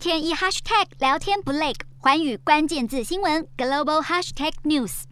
天一 hashtag 聊天不累，寰宇关键字新闻 global hashtag news。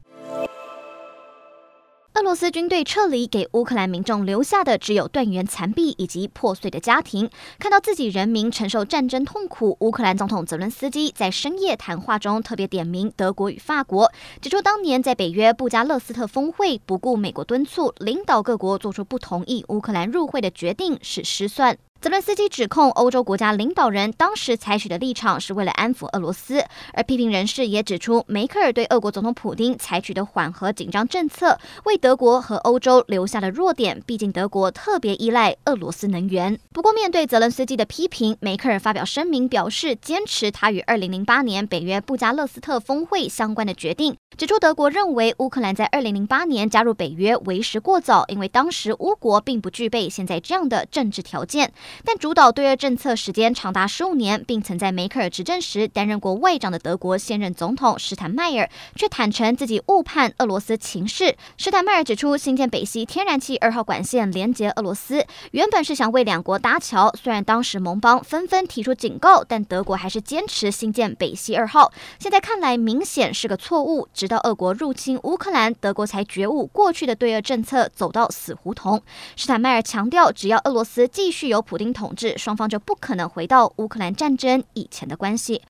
俄罗斯军队撤离，给乌克兰民众留下的只有断垣残壁以及破碎的家庭。看到自己人民承受战争痛苦，乌克兰总统泽伦斯基在深夜谈话中特别点名德国与法国，指出当年在北约布加勒斯特峰会不顾美国敦促，领导各国做出不同意乌克兰入会的决定是失算。泽伦斯基指控欧洲国家领导人当时采取的立场是为了安抚俄罗斯，而批评人士也指出，梅克尔对俄国总统普丁采取的缓和紧张政策，为德国和欧洲留下了弱点。毕竟德国特别依赖俄罗斯能源。不过，面对泽伦斯基的批评，梅克尔发表声明表示，坚持他与2008年北约布加勒斯特峰会相关的决定，指出德国认为乌克兰在2008年加入北约为时过早，因为当时乌国并不具备现在这样的政治条件。但主导对俄政策时间长达十五年，并曾在梅克尔执政时担任过外长的德国现任总统施坦迈尔，却坦承自己误判俄罗斯情势。施坦迈尔指出，新建北溪天然气二号管线连接俄罗斯，原本是想为两国搭桥。虽然当时盟邦纷纷提出警告，但德国还是坚持新建北溪二号。现在看来，明显是个错误。直到俄国入侵乌克兰，德国才觉悟过去的对俄政策走到死胡同。施坦迈尔强调，只要俄罗斯继续有普丁统治，双方就不可能回到乌克兰战争以前的关系。